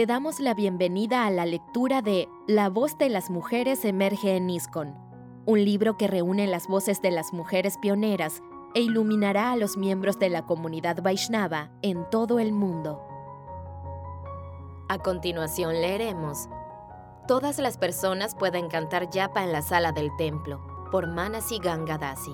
te damos la bienvenida a la lectura de La voz de las mujeres emerge en ISKCON, un libro que reúne las voces de las mujeres pioneras e iluminará a los miembros de la comunidad Vaishnava en todo el mundo. A continuación leeremos Todas las personas pueden cantar yapa en la sala del templo, por Manasi Gangadasi.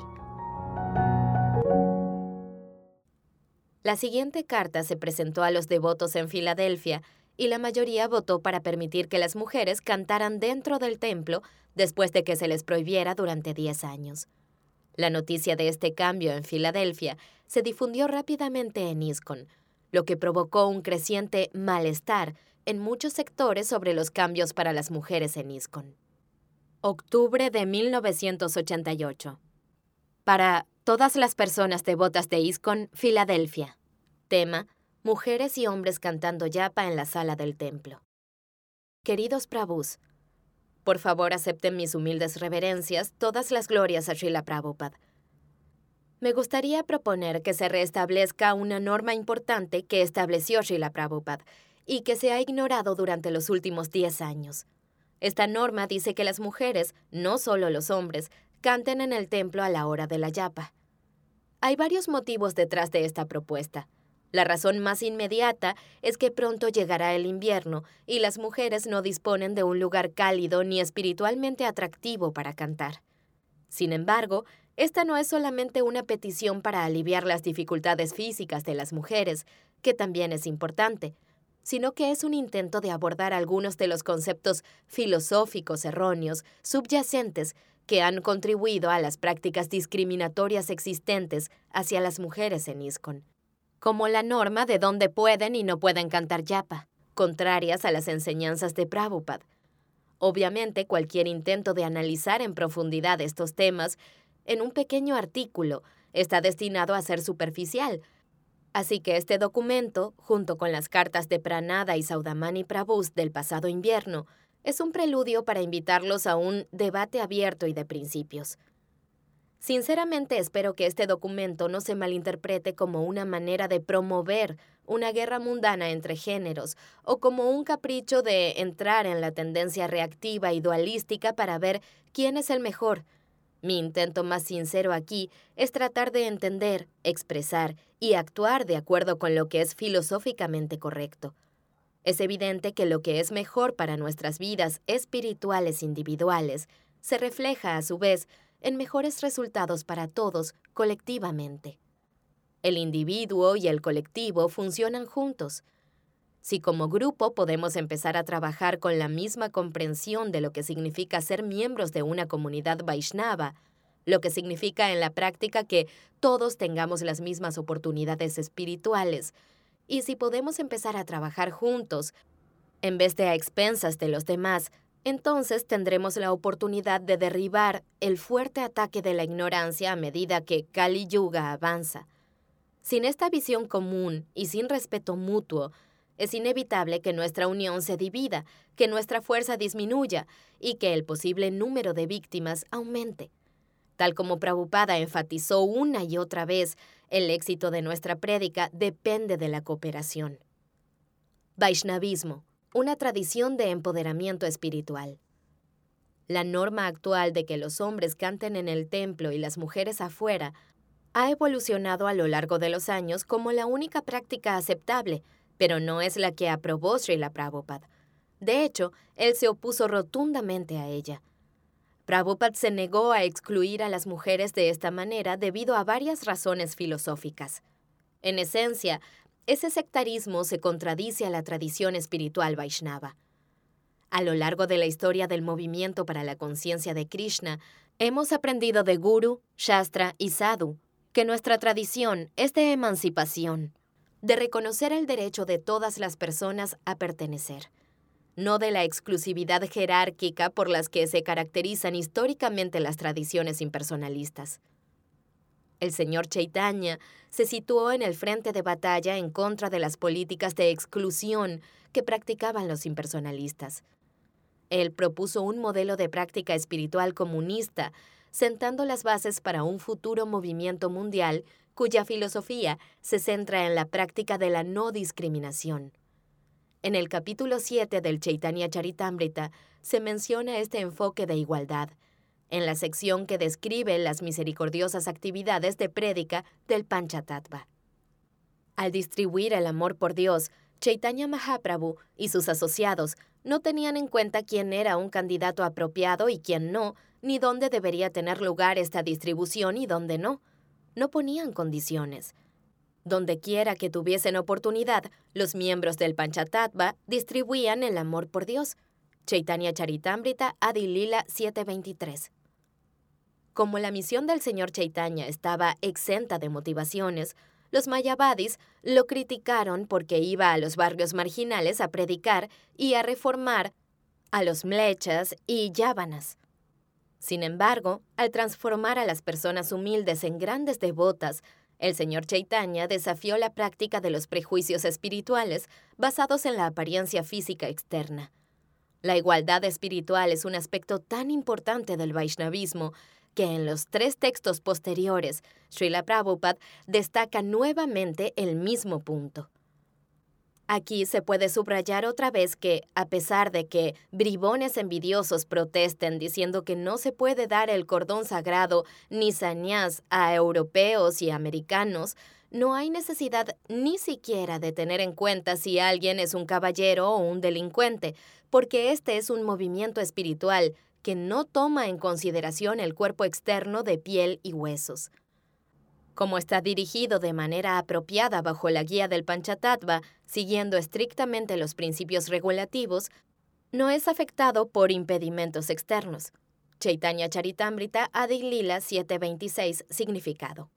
La siguiente carta se presentó a los devotos en Filadelfia y la mayoría votó para permitir que las mujeres cantaran dentro del templo después de que se les prohibiera durante 10 años. La noticia de este cambio en Filadelfia se difundió rápidamente en ISCON, lo que provocó un creciente malestar en muchos sectores sobre los cambios para las mujeres en ISCON. Octubre de 1988. Para todas las personas devotas de ISCON, Filadelfia. Tema: Mujeres y hombres cantando yapa en la sala del templo. Queridos Prabhus, por favor acepten mis humildes reverencias, todas las glorias a Srila Prabhupada. Me gustaría proponer que se restablezca una norma importante que estableció Srila Prabhupada y que se ha ignorado durante los últimos 10 años. Esta norma dice que las mujeres, no solo los hombres, canten en el templo a la hora de la yapa. Hay varios motivos detrás de esta propuesta. La razón más inmediata es que pronto llegará el invierno y las mujeres no disponen de un lugar cálido ni espiritualmente atractivo para cantar. Sin embargo, esta no es solamente una petición para aliviar las dificultades físicas de las mujeres, que también es importante, sino que es un intento de abordar algunos de los conceptos filosóficos erróneos subyacentes que han contribuido a las prácticas discriminatorias existentes hacia las mujeres en ISCON como la norma de dónde pueden y no pueden cantar yapa, contrarias a las enseñanzas de Prabhupada. Obviamente, cualquier intento de analizar en profundidad estos temas en un pequeño artículo está destinado a ser superficial, así que este documento, junto con las cartas de Pranada y Saudamani Prabhus del pasado invierno, es un preludio para invitarlos a un debate abierto y de principios. Sinceramente espero que este documento no se malinterprete como una manera de promover una guerra mundana entre géneros o como un capricho de entrar en la tendencia reactiva y dualística para ver quién es el mejor. Mi intento más sincero aquí es tratar de entender, expresar y actuar de acuerdo con lo que es filosóficamente correcto. Es evidente que lo que es mejor para nuestras vidas espirituales individuales se refleja a su vez en mejores resultados para todos colectivamente. El individuo y el colectivo funcionan juntos. Si como grupo podemos empezar a trabajar con la misma comprensión de lo que significa ser miembros de una comunidad Vaishnava, lo que significa en la práctica que todos tengamos las mismas oportunidades espirituales, y si podemos empezar a trabajar juntos, en vez de a expensas de los demás, entonces tendremos la oportunidad de derribar el fuerte ataque de la ignorancia a medida que Kali Yuga avanza. Sin esta visión común y sin respeto mutuo, es inevitable que nuestra unión se divida, que nuestra fuerza disminuya y que el posible número de víctimas aumente. Tal como Prabhupada enfatizó una y otra vez, el éxito de nuestra prédica depende de la cooperación. Vaishnavismo una tradición de empoderamiento espiritual. La norma actual de que los hombres canten en el templo y las mujeres afuera ha evolucionado a lo largo de los años como la única práctica aceptable, pero no es la que aprobó Srila Prabhupada. De hecho, él se opuso rotundamente a ella. Prabhupada se negó a excluir a las mujeres de esta manera debido a varias razones filosóficas. En esencia, ese sectarismo se contradice a la tradición espiritual Vaishnava. A lo largo de la historia del movimiento para la conciencia de Krishna, hemos aprendido de Guru, Shastra y Sadhu que nuestra tradición es de emancipación, de reconocer el derecho de todas las personas a pertenecer, no de la exclusividad jerárquica por las que se caracterizan históricamente las tradiciones impersonalistas. El señor Chaitanya se situó en el frente de batalla en contra de las políticas de exclusión que practicaban los impersonalistas. Él propuso un modelo de práctica espiritual comunista, sentando las bases para un futuro movimiento mundial cuya filosofía se centra en la práctica de la no discriminación. En el capítulo 7 del Chaitanya Charitamrita se menciona este enfoque de igualdad, en la sección que describe las misericordiosas actividades de prédica del Panchatattva. Al distribuir el amor por Dios, Chaitanya Mahaprabhu y sus asociados no tenían en cuenta quién era un candidato apropiado y quién no, ni dónde debería tener lugar esta distribución y dónde no. No ponían condiciones. Donde quiera que tuviesen oportunidad, los miembros del Panchatattva distribuían el amor por Dios. Chaitanya Charitamrita Adilila 723. Como la misión del señor Chaitanya estaba exenta de motivaciones, los mayavadis lo criticaron porque iba a los barrios marginales a predicar y a reformar a los mlechas y yávanas. Sin embargo, al transformar a las personas humildes en grandes devotas, el señor Chaitanya desafió la práctica de los prejuicios espirituales basados en la apariencia física externa. La igualdad espiritual es un aspecto tan importante del Vaishnavismo que en los tres textos posteriores, Srila Prabhupada destaca nuevamente el mismo punto. Aquí se puede subrayar otra vez que, a pesar de que bribones envidiosos protesten diciendo que no se puede dar el cordón sagrado ni sañás a europeos y americanos, no hay necesidad ni siquiera de tener en cuenta si alguien es un caballero o un delincuente, porque este es un movimiento espiritual que no toma en consideración el cuerpo externo de piel y huesos. Como está dirigido de manera apropiada bajo la guía del Panchatattva, siguiendo estrictamente los principios regulativos, no es afectado por impedimentos externos. Chaitanya Charitamrita Adilila 726 Significado.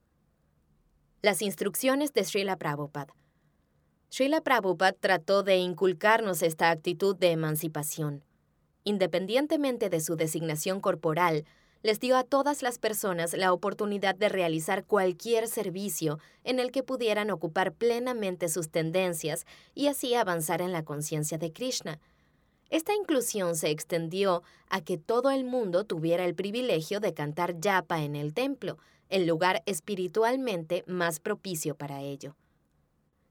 Las instrucciones de Srila Prabhupada. Srila Prabhupada trató de inculcarnos esta actitud de emancipación independientemente de su designación corporal, les dio a todas las personas la oportunidad de realizar cualquier servicio en el que pudieran ocupar plenamente sus tendencias y así avanzar en la conciencia de Krishna. Esta inclusión se extendió a que todo el mundo tuviera el privilegio de cantar yapa en el templo, el lugar espiritualmente más propicio para ello.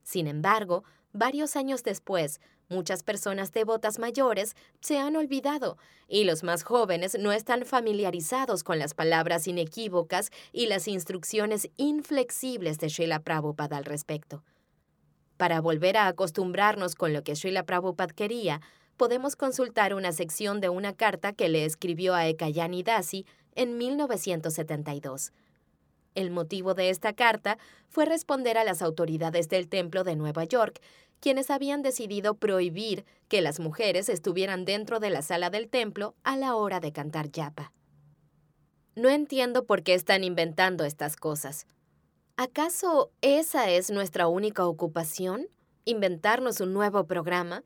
Sin embargo, varios años después, Muchas personas devotas mayores se han olvidado y los más jóvenes no están familiarizados con las palabras inequívocas y las instrucciones inflexibles de Srila Prabhupada al respecto. Para volver a acostumbrarnos con lo que Srila Prabhupada quería, podemos consultar una sección de una carta que le escribió a Ekayani Dasi en 1972. El motivo de esta carta fue responder a las autoridades del templo de Nueva York, quienes habían decidido prohibir que las mujeres estuvieran dentro de la sala del templo a la hora de cantar yapa. No entiendo por qué están inventando estas cosas. ¿Acaso esa es nuestra única ocupación? ¿Inventarnos un nuevo programa?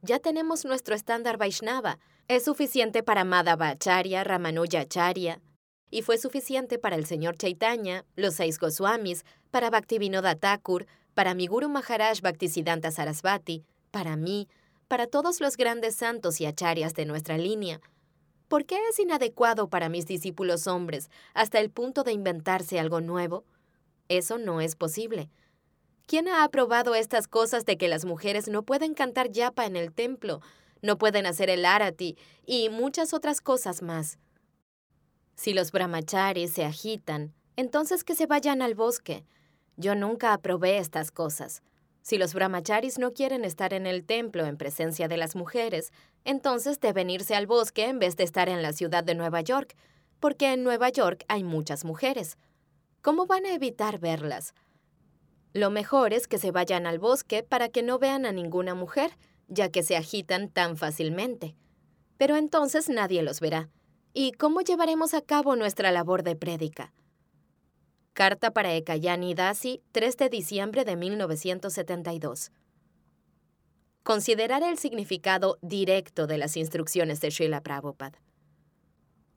Ya tenemos nuestro estándar Vaishnava. Es suficiente para Madhava Acharya, Ramanuja Acharya, y fue suficiente para el señor Chaitanya, los seis Goswamis, para Bhaktivinoda Thakur, para mi Guru Maharaj Bhaktisiddhanta Sarasvati, para mí, para todos los grandes santos y acharyas de nuestra línea. ¿Por qué es inadecuado para mis discípulos hombres hasta el punto de inventarse algo nuevo? Eso no es posible. ¿Quién ha aprobado estas cosas de que las mujeres no pueden cantar yapa en el templo, no pueden hacer el arati y muchas otras cosas más? Si los brahmacharis se agitan, entonces que se vayan al bosque. Yo nunca aprobé estas cosas. Si los brahmacharis no quieren estar en el templo en presencia de las mujeres, entonces deben irse al bosque en vez de estar en la ciudad de Nueva York, porque en Nueva York hay muchas mujeres. ¿Cómo van a evitar verlas? Lo mejor es que se vayan al bosque para que no vean a ninguna mujer, ya que se agitan tan fácilmente. Pero entonces nadie los verá. ¿Y cómo llevaremos a cabo nuestra labor de prédica? Carta para Ekayani Dasi, 3 de diciembre de 1972. Considerar el significado directo de las instrucciones de Srila Prabhupada.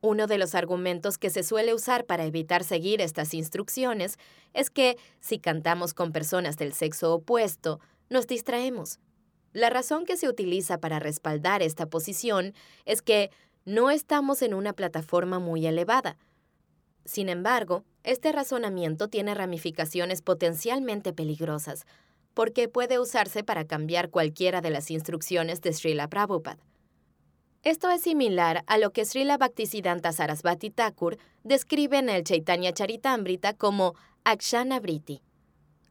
Uno de los argumentos que se suele usar para evitar seguir estas instrucciones es que, si cantamos con personas del sexo opuesto, nos distraemos. La razón que se utiliza para respaldar esta posición es que no estamos en una plataforma muy elevada. Sin embargo, este razonamiento tiene ramificaciones potencialmente peligrosas, porque puede usarse para cambiar cualquiera de las instrucciones de Srila Prabhupada. Esto es similar a lo que Srila Bhaktisiddhanta Sarasvati Thakur describe en el Chaitanya Charitamrita como Akshana Briti.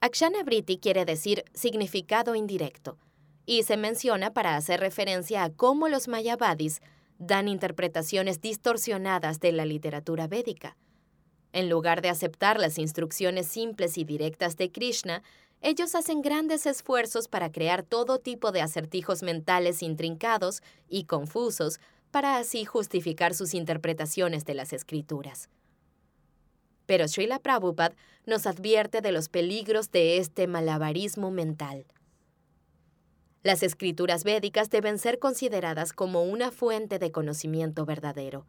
Akshana Briti quiere decir significado indirecto, y se menciona para hacer referencia a cómo los mayavadis dan interpretaciones distorsionadas de la literatura védica. En lugar de aceptar las instrucciones simples y directas de Krishna, ellos hacen grandes esfuerzos para crear todo tipo de acertijos mentales intrincados y confusos para así justificar sus interpretaciones de las escrituras. Pero Srila Prabhupada nos advierte de los peligros de este malabarismo mental. Las escrituras védicas deben ser consideradas como una fuente de conocimiento verdadero,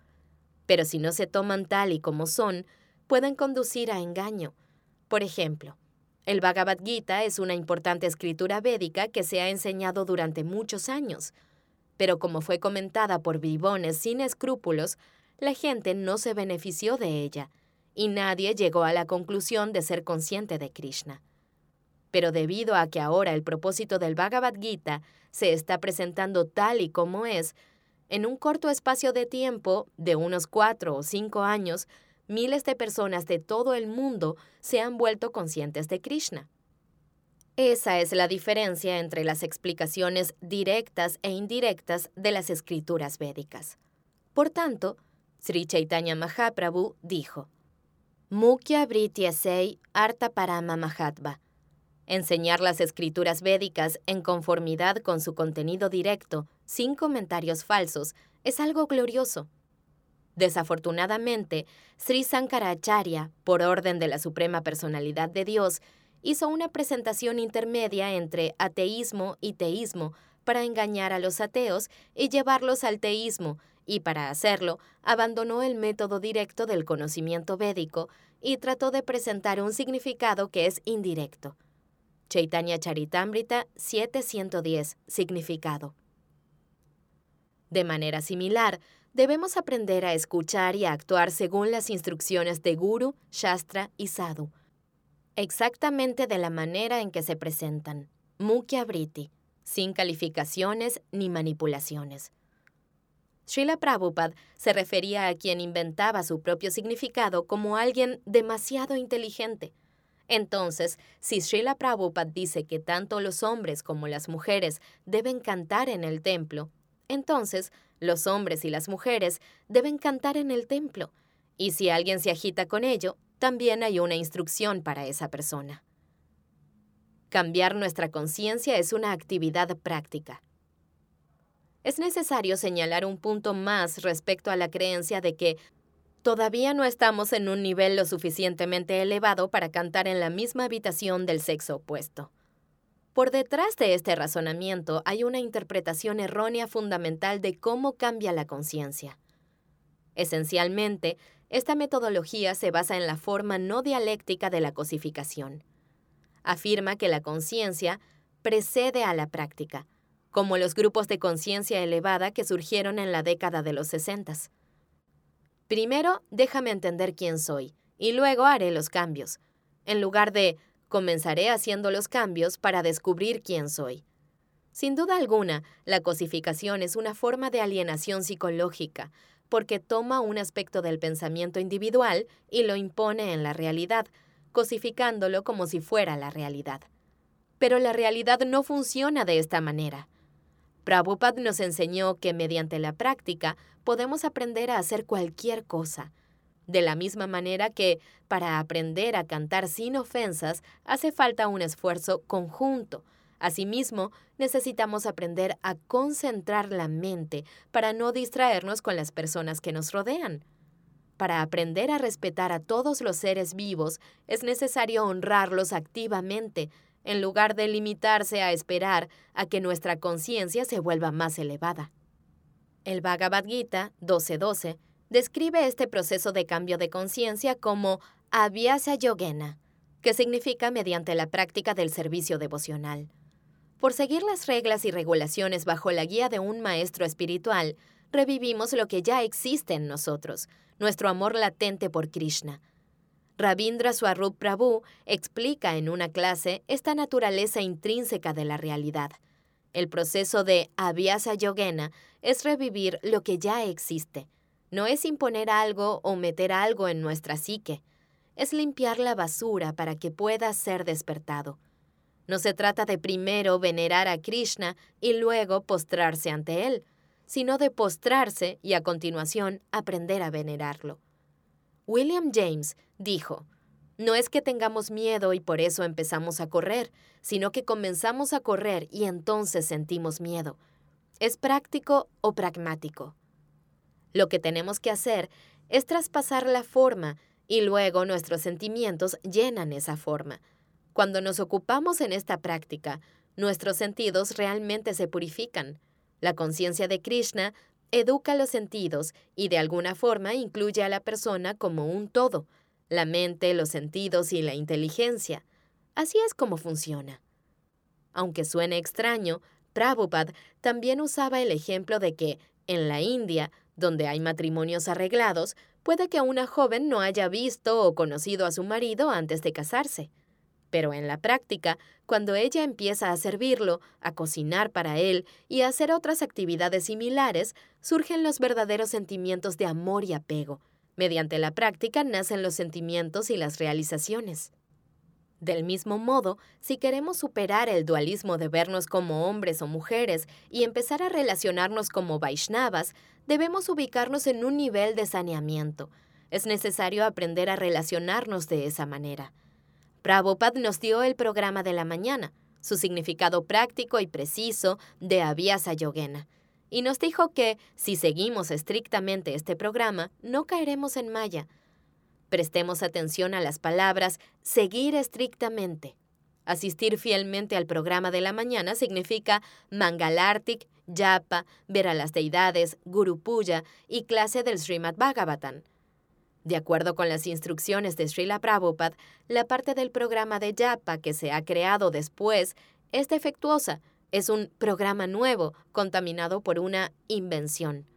pero si no se toman tal y como son, pueden conducir a engaño. Por ejemplo, el Bhagavad Gita es una importante escritura védica que se ha enseñado durante muchos años, pero como fue comentada por bribones sin escrúpulos, la gente no se benefició de ella, y nadie llegó a la conclusión de ser consciente de Krishna. Pero debido a que ahora el propósito del Bhagavad Gita se está presentando tal y como es, en un corto espacio de tiempo, de unos cuatro o cinco años, miles de personas de todo el mundo se han vuelto conscientes de Krishna. Esa es la diferencia entre las explicaciones directas e indirectas de las escrituras védicas. Por tanto, Sri Chaitanya Mahaprabhu dijo, Mukhya Vrityasei Arta Parama Mahatva. Enseñar las escrituras védicas en conformidad con su contenido directo, sin comentarios falsos, es algo glorioso. Desafortunadamente, Sri Sankaracharya, por orden de la Suprema Personalidad de Dios, hizo una presentación intermedia entre ateísmo y teísmo para engañar a los ateos y llevarlos al teísmo, y para hacerlo abandonó el método directo del conocimiento védico y trató de presentar un significado que es indirecto. Chaitanya Charitamrita 710 Significado. De manera similar, debemos aprender a escuchar y a actuar según las instrucciones de Guru, Shastra y Sadhu, exactamente de la manera en que se presentan, Mukhya Briti, sin calificaciones ni manipulaciones. Srila Prabhupada se refería a quien inventaba su propio significado como alguien demasiado inteligente. Entonces, si Srila Prabhupada dice que tanto los hombres como las mujeres deben cantar en el templo, entonces los hombres y las mujeres deben cantar en el templo, y si alguien se agita con ello, también hay una instrucción para esa persona. Cambiar nuestra conciencia es una actividad práctica. Es necesario señalar un punto más respecto a la creencia de que todavía no estamos en un nivel lo suficientemente elevado para cantar en la misma habitación del sexo opuesto. Por detrás de este razonamiento hay una interpretación errónea fundamental de cómo cambia la conciencia. Esencialmente, esta metodología se basa en la forma no dialéctica de la cosificación. Afirma que la conciencia precede a la práctica, como los grupos de conciencia elevada que surgieron en la década de los sesentas. Primero, déjame entender quién soy, y luego haré los cambios, en lugar de Comenzaré haciendo los cambios para descubrir quién soy. Sin duda alguna, la cosificación es una forma de alienación psicológica, porque toma un aspecto del pensamiento individual y lo impone en la realidad, cosificándolo como si fuera la realidad. Pero la realidad no funciona de esta manera. Prabhupada nos enseñó que mediante la práctica podemos aprender a hacer cualquier cosa, de la misma manera que para aprender a cantar sin ofensas hace falta un esfuerzo conjunto. Asimismo, necesitamos aprender a concentrar la mente para no distraernos con las personas que nos rodean. Para aprender a respetar a todos los seres vivos es necesario honrarlos activamente, en lugar de limitarse a esperar a que nuestra conciencia se vuelva más elevada. El Bhagavad Gita 12.12 describe este proceso de cambio de conciencia como Abhyasa Yogena, que significa mediante la práctica del servicio devocional. Por seguir las reglas y regulaciones bajo la guía de un maestro espiritual, revivimos lo que ya existe en nosotros, nuestro amor latente por Krishna. Rabindra Swarup Prabhu explica en una clase esta naturaleza intrínseca de la realidad. El proceso de Abhyasa Yogena es revivir lo que ya existe. No es imponer algo o meter algo en nuestra psique. Es limpiar la basura para que pueda ser despertado. No se trata de primero venerar a Krishna y luego postrarse ante él, sino de postrarse y a continuación aprender a venerarlo. William James dijo, no es que tengamos miedo y por eso empezamos a correr, sino que comenzamos a correr y entonces sentimos miedo. ¿Es práctico o pragmático? Lo que tenemos que hacer es traspasar la forma y luego nuestros sentimientos llenan esa forma. Cuando nos ocupamos en esta práctica, nuestros sentidos realmente se purifican. La conciencia de Krishna educa los sentidos y de alguna forma incluye a la persona como un todo, la mente, los sentidos y la inteligencia. Así es como funciona. Aunque suene extraño, Prabhupada también usaba el ejemplo de que, en la India, donde hay matrimonios arreglados, puede que una joven no haya visto o conocido a su marido antes de casarse. Pero en la práctica, cuando ella empieza a servirlo, a cocinar para él y a hacer otras actividades similares, surgen los verdaderos sentimientos de amor y apego. Mediante la práctica nacen los sentimientos y las realizaciones. Del mismo modo, si queremos superar el dualismo de vernos como hombres o mujeres y empezar a relacionarnos como Vaishnavas, debemos ubicarnos en un nivel de saneamiento. Es necesario aprender a relacionarnos de esa manera. Prabhupada nos dio el programa de la mañana, su significado práctico y preciso de Abhyasa Yogena, y nos dijo que, si seguimos estrictamente este programa, no caeremos en maya. Prestemos atención a las palabras seguir estrictamente. Asistir fielmente al programa de la mañana significa Mangalartik, Yapa, ver a las deidades, Guru Puya y clase del Srimad Bhagavatam. De acuerdo con las instrucciones de Srila Prabhupada, la parte del programa de Yapa que se ha creado después es defectuosa, es un programa nuevo, contaminado por una invención.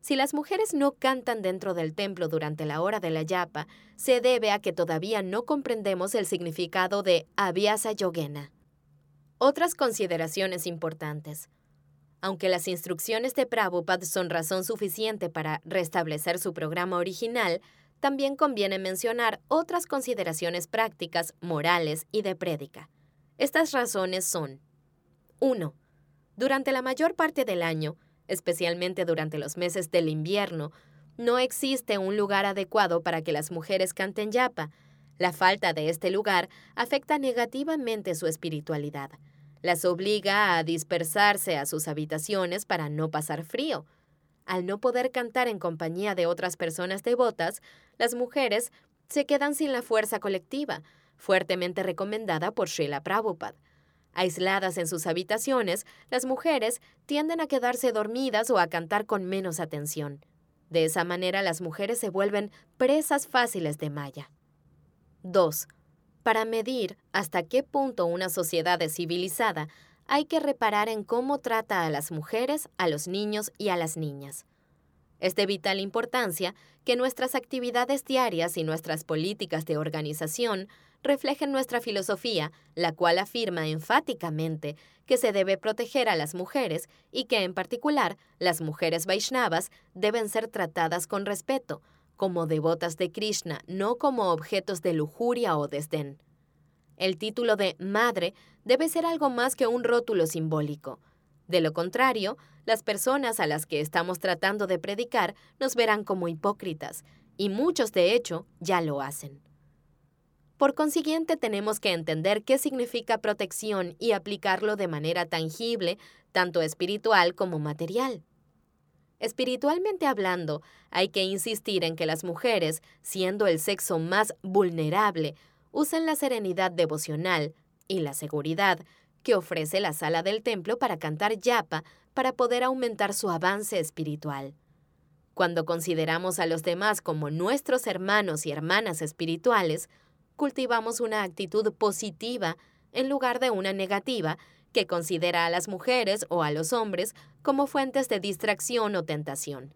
Si las mujeres no cantan dentro del templo durante la hora de la yapa, se debe a que todavía no comprendemos el significado de Abhyasa Yogena. Otras consideraciones importantes. Aunque las instrucciones de Prabhupada son razón suficiente para restablecer su programa original, también conviene mencionar otras consideraciones prácticas, morales y de prédica. Estas razones son 1. Durante la mayor parte del año, especialmente durante los meses del invierno, no existe un lugar adecuado para que las mujeres canten yapa. La falta de este lugar afecta negativamente su espiritualidad. Las obliga a dispersarse a sus habitaciones para no pasar frío. Al no poder cantar en compañía de otras personas devotas, las mujeres se quedan sin la fuerza colectiva, fuertemente recomendada por Srila Prabhupada. Aisladas en sus habitaciones, las mujeres tienden a quedarse dormidas o a cantar con menos atención. De esa manera las mujeres se vuelven presas fáciles de Maya. 2. Para medir hasta qué punto una sociedad es civilizada, hay que reparar en cómo trata a las mujeres, a los niños y a las niñas. Es de vital importancia que nuestras actividades diarias y nuestras políticas de organización reflejen nuestra filosofía, la cual afirma enfáticamente que se debe proteger a las mujeres y que, en particular, las mujeres Vaishnavas deben ser tratadas con respeto, como devotas de Krishna, no como objetos de lujuria o desdén. El título de madre debe ser algo más que un rótulo simbólico. De lo contrario, las personas a las que estamos tratando de predicar nos verán como hipócritas, y muchos de hecho ya lo hacen. Por consiguiente, tenemos que entender qué significa protección y aplicarlo de manera tangible, tanto espiritual como material. Espiritualmente hablando, hay que insistir en que las mujeres, siendo el sexo más vulnerable, usen la serenidad devocional y la seguridad que ofrece la sala del templo para cantar yapa para poder aumentar su avance espiritual. Cuando consideramos a los demás como nuestros hermanos y hermanas espirituales, cultivamos una actitud positiva en lugar de una negativa que considera a las mujeres o a los hombres como fuentes de distracción o tentación.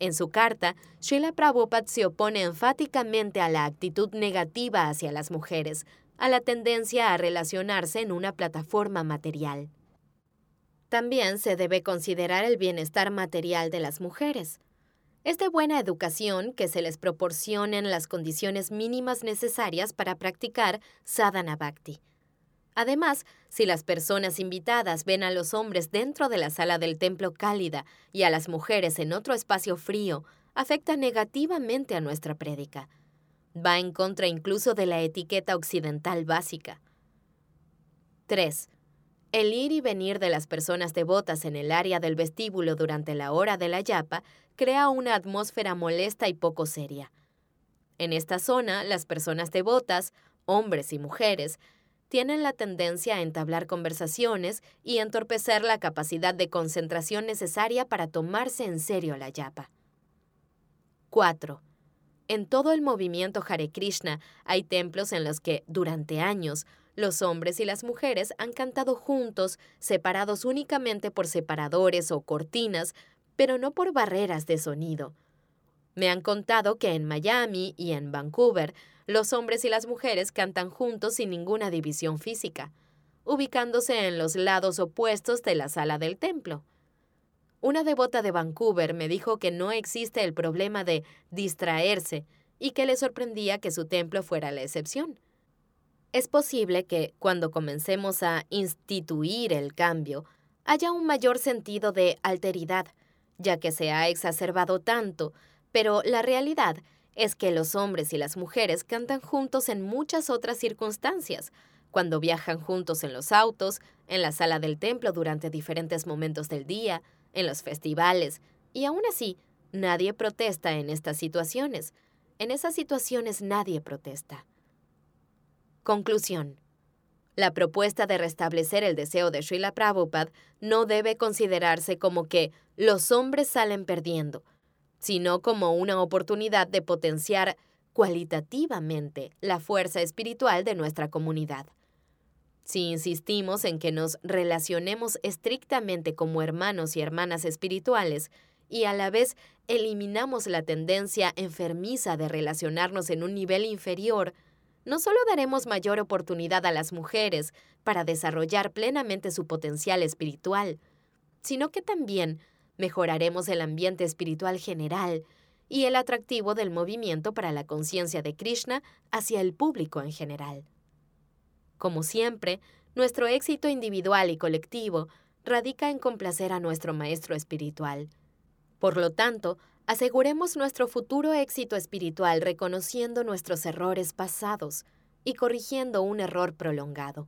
En su carta, Srila Prabhupada se opone enfáticamente a la actitud negativa hacia las mujeres, a la tendencia a relacionarse en una plataforma material. También se debe considerar el bienestar material de las mujeres. Es de buena educación que se les proporcionen las condiciones mínimas necesarias para practicar sadhana bhakti. Además, si las personas invitadas ven a los hombres dentro de la sala del templo cálida y a las mujeres en otro espacio frío, afecta negativamente a nuestra prédica. Va en contra incluso de la etiqueta occidental básica. 3. El ir y venir de las personas devotas en el área del vestíbulo durante la hora de la yapa crea una atmósfera molesta y poco seria. En esta zona, las personas devotas, hombres y mujeres, tienen la tendencia a entablar conversaciones y entorpecer la capacidad de concentración necesaria para tomarse en serio la yapa. 4. En todo el movimiento Hare Krishna hay templos en los que, durante años, los hombres y las mujeres han cantado juntos, separados únicamente por separadores o cortinas, pero no por barreras de sonido. Me han contado que en Miami y en Vancouver los hombres y las mujeres cantan juntos sin ninguna división física, ubicándose en los lados opuestos de la sala del templo. Una devota de Vancouver me dijo que no existe el problema de distraerse y que le sorprendía que su templo fuera la excepción. Es posible que, cuando comencemos a instituir el cambio, haya un mayor sentido de alteridad, ya que se ha exacerbado tanto, pero la realidad es que los hombres y las mujeres cantan juntos en muchas otras circunstancias, cuando viajan juntos en los autos, en la sala del templo durante diferentes momentos del día, en los festivales, y aún así, nadie protesta en estas situaciones. En esas situaciones nadie protesta. Conclusión. La propuesta de restablecer el deseo de Srila Prabhupada no debe considerarse como que los hombres salen perdiendo, sino como una oportunidad de potenciar cualitativamente la fuerza espiritual de nuestra comunidad. Si insistimos en que nos relacionemos estrictamente como hermanos y hermanas espirituales y a la vez eliminamos la tendencia enfermiza de relacionarnos en un nivel inferior, no solo daremos mayor oportunidad a las mujeres para desarrollar plenamente su potencial espiritual, sino que también mejoraremos el ambiente espiritual general y el atractivo del movimiento para la conciencia de Krishna hacia el público en general. Como siempre, nuestro éxito individual y colectivo radica en complacer a nuestro maestro espiritual. Por lo tanto, Aseguremos nuestro futuro éxito espiritual reconociendo nuestros errores pasados y corrigiendo un error prolongado.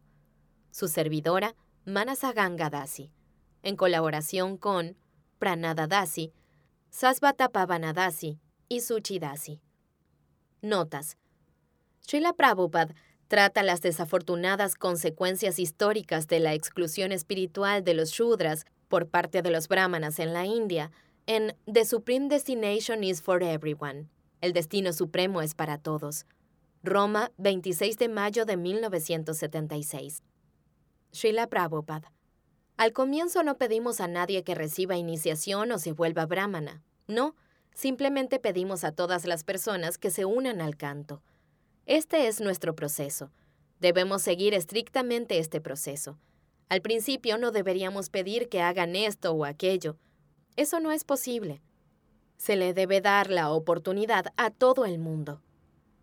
Su servidora, Manasaganga Dasi, en colaboración con Pranada Dasi, Sasvata Pavanadasi y Suchi Dasi. Notas. Srila Prabhupada trata las desafortunadas consecuencias históricas de la exclusión espiritual de los Shudras por parte de los brahmanas en la India en The Supreme Destination is for Everyone. El destino supremo es para todos. Roma, 26 de mayo de 1976. Srila Prabhupada. Al comienzo no pedimos a nadie que reciba iniciación o se vuelva brahmana. No, simplemente pedimos a todas las personas que se unan al canto. Este es nuestro proceso. Debemos seguir estrictamente este proceso. Al principio no deberíamos pedir que hagan esto o aquello. Eso no es posible. Se le debe dar la oportunidad a todo el mundo.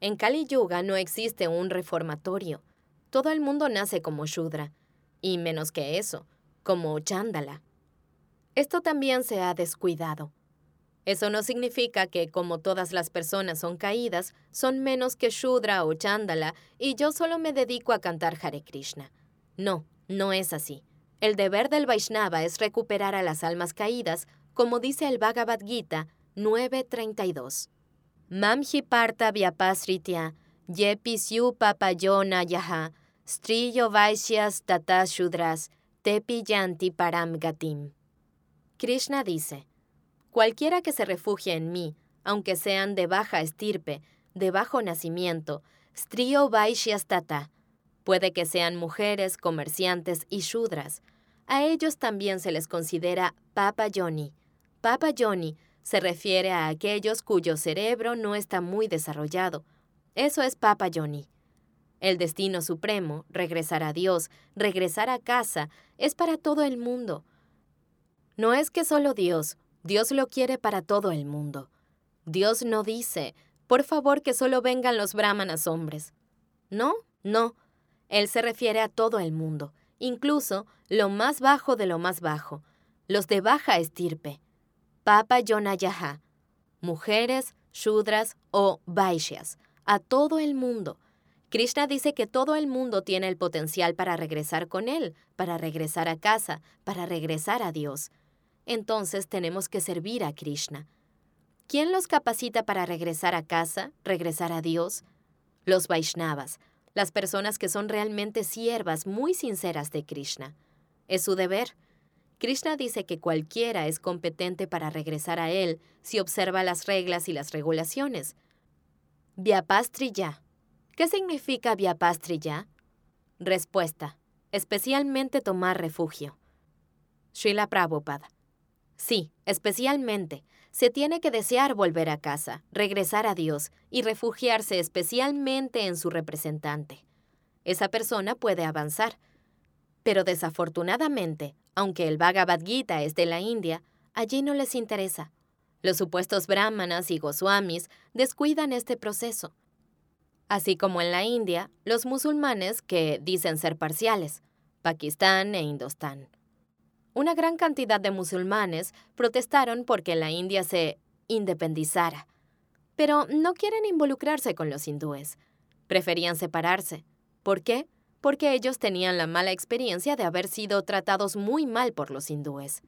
En Kali Yuga no existe un reformatorio. Todo el mundo nace como Shudra, y menos que eso, como Chandala. Esto también se ha descuidado. Eso no significa que, como todas las personas son caídas, son menos que Shudra o Chandala y yo solo me dedico a cantar Hare Krishna. No, no es así. El deber del Vaishnava es recuperar a las almas caídas como dice el Bhagavad Gita 9.32. Mamhi parta vyapasritya, yepisyu papayona yaha, striyo vaishyas tata shudras, tepi yanti param gatim. Krishna dice, cualquiera que se refugie en mí, aunque sean de baja estirpe, de bajo nacimiento, strio vaishyas tata, puede que sean mujeres, comerciantes y shudras, a ellos también se les considera Papa Yoni, Papa Johnny, se refiere a aquellos cuyo cerebro no está muy desarrollado. Eso es Papa Johnny. El destino supremo, regresar a Dios, regresar a casa, es para todo el mundo. No es que solo Dios, Dios lo quiere para todo el mundo. Dios no dice, por favor que solo vengan los brahmanas hombres. No, no. Él se refiere a todo el mundo, incluso lo más bajo de lo más bajo, los de baja estirpe. Papa Yonayaha, mujeres, shudras o vaishyas, a todo el mundo. Krishna dice que todo el mundo tiene el potencial para regresar con él, para regresar a casa, para regresar a Dios. Entonces tenemos que servir a Krishna. ¿Quién los capacita para regresar a casa, regresar a Dios? Los Vaishnavas, las personas que son realmente siervas muy sinceras de Krishna. Es su deber. Krishna dice que cualquiera es competente para regresar a él si observa las reglas y las regulaciones. Vyapastriya. ¿Qué significa Vyapastriya? Respuesta. Especialmente tomar refugio. Srila Prabhupada. Sí, especialmente. Se tiene que desear volver a casa, regresar a Dios y refugiarse especialmente en su representante. Esa persona puede avanzar. Pero desafortunadamente, aunque el Bhagavad Gita es de la India, allí no les interesa. Los supuestos brahmanas y goswamis descuidan este proceso. Así como en la India, los musulmanes que dicen ser parciales, Pakistán e Indostán. Una gran cantidad de musulmanes protestaron porque la India se independizara, pero no quieren involucrarse con los hindúes. Preferían separarse. ¿Por qué? Porque ellos tenían la mala experiencia de haber sido tratados muy mal por los hindúes.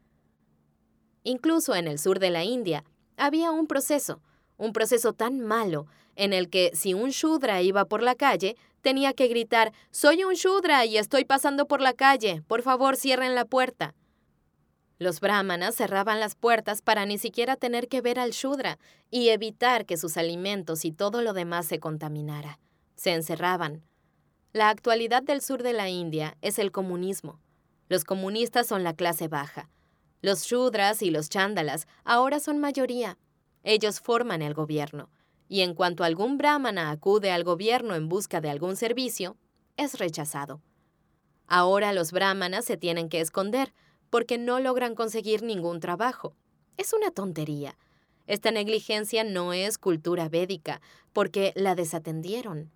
Incluso en el sur de la India había un proceso, un proceso tan malo, en el que si un shudra iba por la calle, tenía que gritar, Soy un shudra y estoy pasando por la calle, por favor cierren la puerta. Los brahmanas cerraban las puertas para ni siquiera tener que ver al Shudra y evitar que sus alimentos y todo lo demás se contaminara. Se encerraban. La actualidad del sur de la India es el comunismo. Los comunistas son la clase baja. Los Shudras y los Chandalas ahora son mayoría. Ellos forman el gobierno. Y en cuanto algún brahmana acude al gobierno en busca de algún servicio, es rechazado. Ahora los brahmanas se tienen que esconder porque no logran conseguir ningún trabajo. Es una tontería. Esta negligencia no es cultura védica, porque la desatendieron.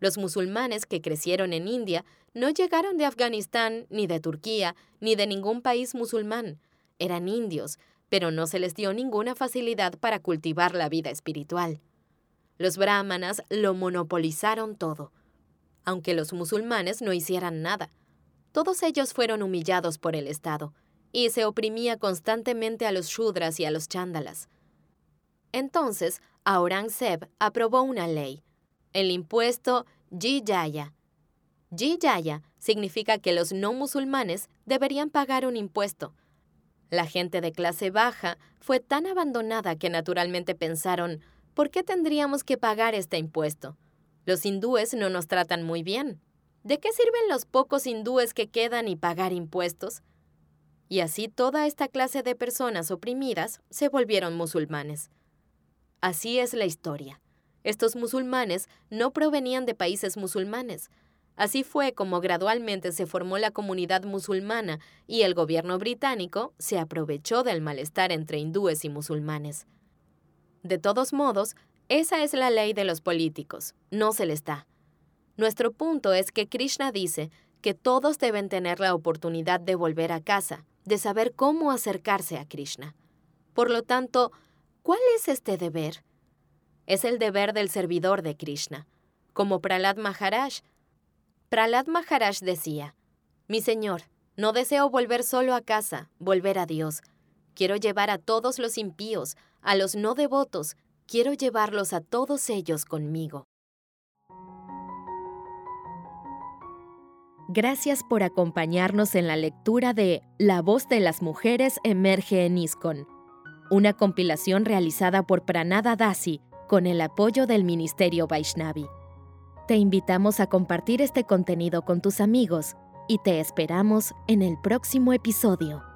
Los musulmanes que crecieron en India no llegaron de Afganistán, ni de Turquía, ni de ningún país musulmán. Eran indios, pero no se les dio ninguna facilidad para cultivar la vida espiritual. Los brahmanas lo monopolizaron todo, aunque los musulmanes no hicieran nada. Todos ellos fueron humillados por el Estado, y se oprimía constantemente a los Shudras y a los Chándalas. Entonces, Aurangzeb aprobó una ley, el impuesto Jiyaya. Jiyaya significa que los no musulmanes deberían pagar un impuesto. La gente de clase baja fue tan abandonada que naturalmente pensaron, ¿por qué tendríamos que pagar este impuesto? Los hindúes no nos tratan muy bien. ¿De qué sirven los pocos hindúes que quedan y pagar impuestos? Y así toda esta clase de personas oprimidas se volvieron musulmanes. Así es la historia. Estos musulmanes no provenían de países musulmanes. Así fue como gradualmente se formó la comunidad musulmana y el gobierno británico se aprovechó del malestar entre hindúes y musulmanes. De todos modos, esa es la ley de los políticos, no se les da. Nuestro punto es que Krishna dice que todos deben tener la oportunidad de volver a casa, de saber cómo acercarse a Krishna. Por lo tanto, ¿cuál es este deber? Es el deber del servidor de Krishna, como Pralad Maharaj. Pralad Maharaj decía, Mi Señor, no deseo volver solo a casa, volver a Dios. Quiero llevar a todos los impíos, a los no devotos, quiero llevarlos a todos ellos conmigo. Gracias por acompañarnos en la lectura de La voz de las mujeres emerge en ISKCON, una compilación realizada por Pranada Dasi con el apoyo del Ministerio Vaishnavi. Te invitamos a compartir este contenido con tus amigos y te esperamos en el próximo episodio.